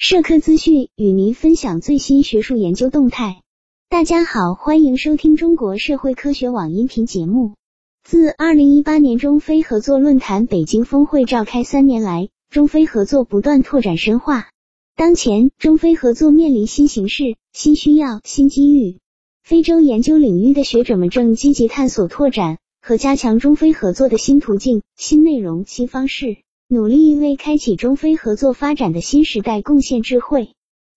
社科资讯与您分享最新学术研究动态。大家好，欢迎收听中国社会科学网音频节目。自二零一八年中非合作论坛北京峰会召开三年来，中非合作不断拓展深化。当前，中非合作面临新形势、新需要、新机遇。非洲研究领域的学者们正积极探索拓展和加强中非合作的新途径、新内容、新方式。努力为开启中非合作发展的新时代贡献智慧，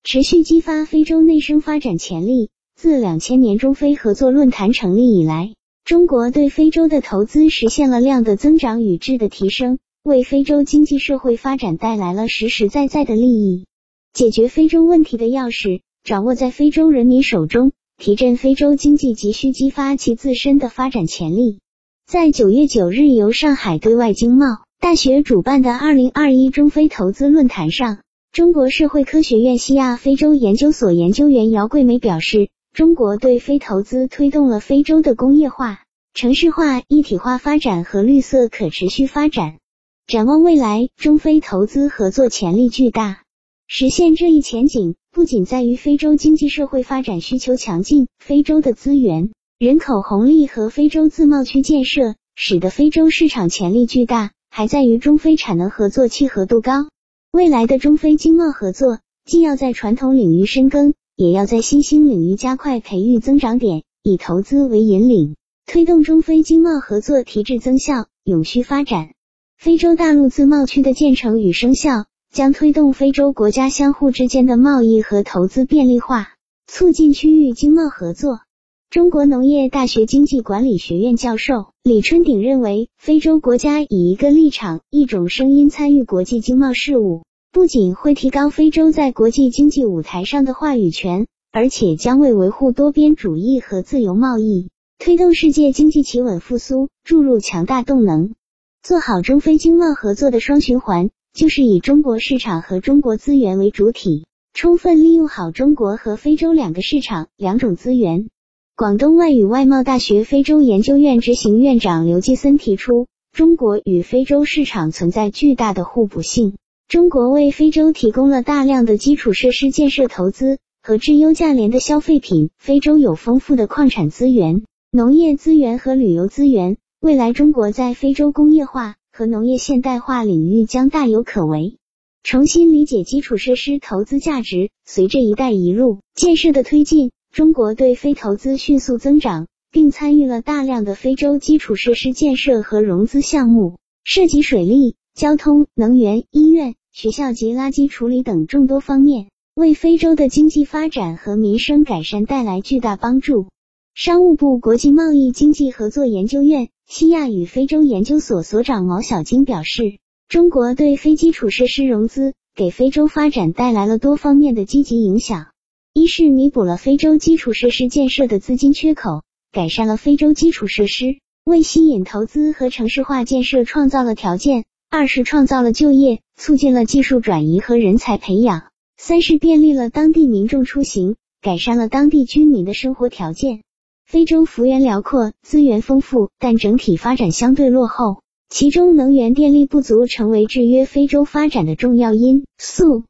持续激发非洲内生发展潜力。自两千年中非合作论坛成立以来，中国对非洲的投资实现了量的增长与质的提升，为非洲经济社会发展带来了实实在在的利益。解决非洲问题的钥匙掌握在非洲人民手中，提振非洲经济急需激发其自身的发展潜力。在九月九日由上海对外经贸。大学主办的二零二一中非投资论坛上，中国社会科学院西亚非洲研究所研究员姚桂梅表示，中国对非投资推动了非洲的工业化、城市化、一体化发展和绿色可持续发展。展望未来，中非投资合作潜力巨大。实现这一前景，不仅在于非洲经济社会发展需求强劲，非洲的资源、人口红利和非洲自贸区建设，使得非洲市场潜力巨大。还在于中非产能合作契合度高。未来的中非经贸合作，既要在传统领域深耕，也要在新兴领域加快培育增长点，以投资为引领，推动中非经贸合作提质增效、永续发展。非洲大陆自贸区的建成与生效，将推动非洲国家相互之间的贸易和投资便利化，促进区域经贸合作。中国农业大学经济管理学院教授李春鼎认为，非洲国家以一个立场、一种声音参与国际经贸事务，不仅会提高非洲在国际经济舞台上的话语权，而且将为维护多边主义和自由贸易，推动世界经济企稳复苏注入强大动能。做好中非经贸合作的双循环，就是以中国市场和中国资源为主体，充分利用好中国和非洲两个市场、两种资源。广东外语外贸大学非洲研究院执行院长刘继森提出，中国与非洲市场存在巨大的互补性。中国为非洲提供了大量的基础设施建设投资和质优价廉的消费品，非洲有丰富的矿产资源、农业资源和旅游资源。未来中国在非洲工业化和农业现代化领域将大有可为。重新理解基础设施投资价值，随着“一带一路”建设的推进。中国对非投资迅速增长，并参与了大量的非洲基础设施建设和融资项目，涉及水利、交通、能源、医院、学校及垃圾处理等众多方面，为非洲的经济发展和民生改善带来巨大帮助。商务部国际贸易经济合作研究院西亚与非洲研究所所长毛小晶表示，中国对非基础设施融资给非洲发展带来了多方面的积极影响。一是弥补了非洲基础设施建设的资金缺口，改善了非洲基础设施，为吸引投资和城市化建设创造了条件；二是创造了就业，促进了技术转移和人才培养；三是便利了当地民众出行，改善了当地居民的生活条件。非洲幅员辽阔，资源丰富，但整体发展相对落后，其中能源电力不足成为制约非洲发展的重要因素。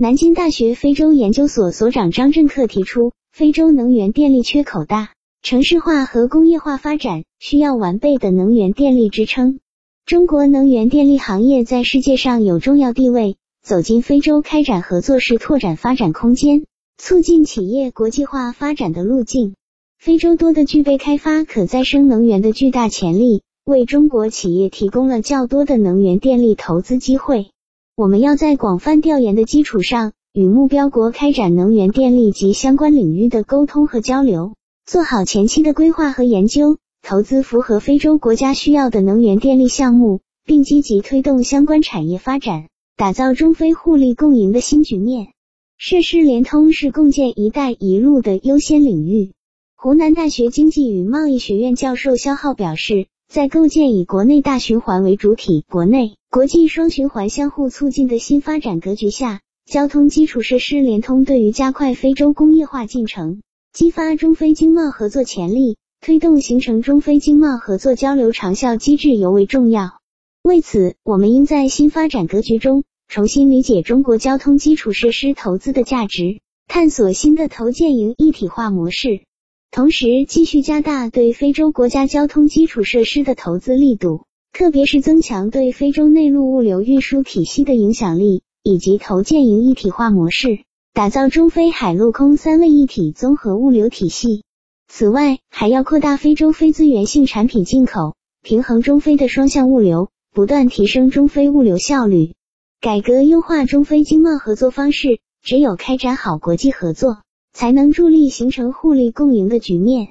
南京大学非洲研究所所长张振克提出，非洲能源电力缺口大，城市化和工业化发展需要完备的能源电力支撑。中国能源电力行业在世界上有重要地位，走进非洲开展合作是拓展发展空间，促进企业国际化发展的路径。非洲多的具备开发可再生能源的巨大潜力，为中国企业提供了较多的能源电力投资机会。我们要在广泛调研的基础上，与目标国开展能源电力及相关领域的沟通和交流，做好前期的规划和研究，投资符合非洲国家需要的能源电力项目，并积极推动相关产业发展，打造中非互利共赢的新局面。设施联通是共建“一带一路”的优先领域。湖南大学经济与贸易学院教授肖浩表示。在构建以国内大循环为主体、国内国际双循环相互促进的新发展格局下，交通基础设施联通对于加快非洲工业化进程、激发中非经贸合作潜力、推动形成中非经贸合作交流长效机制尤为重要。为此，我们应在新发展格局中重新理解中国交通基础设施投资的价值，探索新的投建营一体化模式。同时，继续加大对非洲国家交通基础设施的投资力度，特别是增强对非洲内陆物流运输体系的影响力，以及投建营一体化模式，打造中非海陆空三位一体综合物流体系。此外，还要扩大非洲非资源性产品进口，平衡中非的双向物流，不断提升中非物流效率。改革优化中非经贸合作方式，只有开展好国际合作，才能助力形成互利共赢的局面。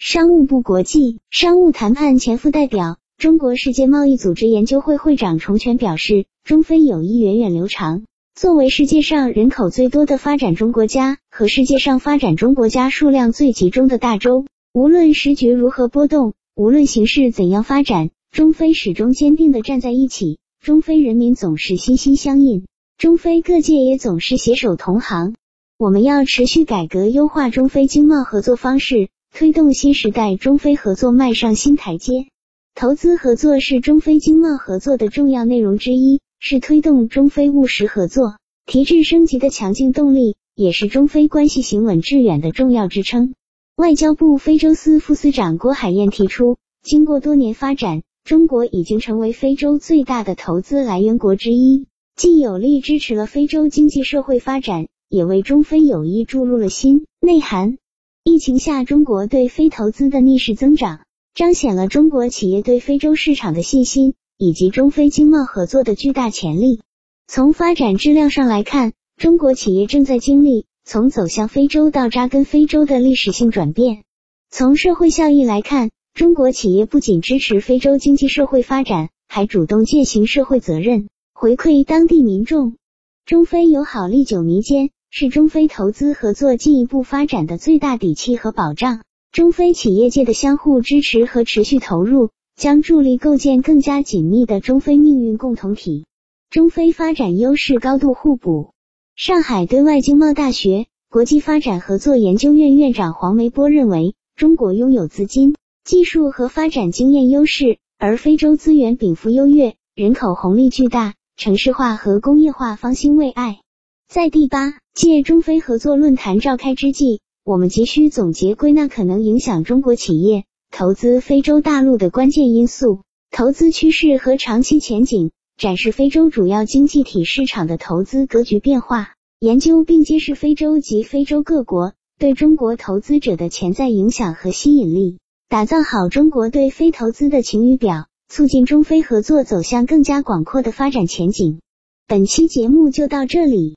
商务部国际商务谈判前副代表、中国世界贸易组织研究会会长重权表示，中非友谊源远流长。作为世界上人口最多的发展中国家和世界上发展中国家数量最集中的大洲，无论时局如何波动，无论形势怎样发展，中非始终坚定地站在一起。中非人民总是心心相印，中非各界也总是携手同行。我们要持续改革优化中非经贸合作方式，推动新时代中非合作迈上新台阶。投资合作是中非经贸合作的重要内容之一，是推动中非务实合作提质升级的强劲动力，也是中非关系行稳致远的重要支撑。外交部非洲司副司长郭海燕提出，经过多年发展。中国已经成为非洲最大的投资来源国之一，既有力支持了非洲经济社会发展，也为中非友谊注入了新内涵。疫情下，中国对非投资的逆势增长，彰显了中国企业对非洲市场的信心，以及中非经贸合作的巨大潜力。从发展质量上来看，中国企业正在经历从走向非洲到扎根非洲的历史性转变。从社会效益来看，中国企业不仅支持非洲经济社会发展，还主动践行社会责任，回馈当地民众。中非友好历久弥坚，是中非投资合作进一步发展的最大底气和保障。中非企业界的相互支持和持续投入，将助力构建更加紧密的中非命运共同体。中非发展优势高度互补。上海对外经贸大学国际发展合作研究院院长黄梅波认为，中国拥有资金。技术和发展经验优势，而非洲资源禀赋优越，人口红利巨大，城市化和工业化方兴未艾。在第八届中非合作论坛召开之际，我们急需总结归纳可能影响中国企业投资非洲大陆的关键因素、投资趋势和长期前景，展示非洲主要经济体市场的投资格局变化，研究并揭示非洲及非洲各国对中国投资者的潜在影响和吸引力。打造好中国对非投资的晴雨表，促进中非合作走向更加广阔的发展前景。本期节目就到这里。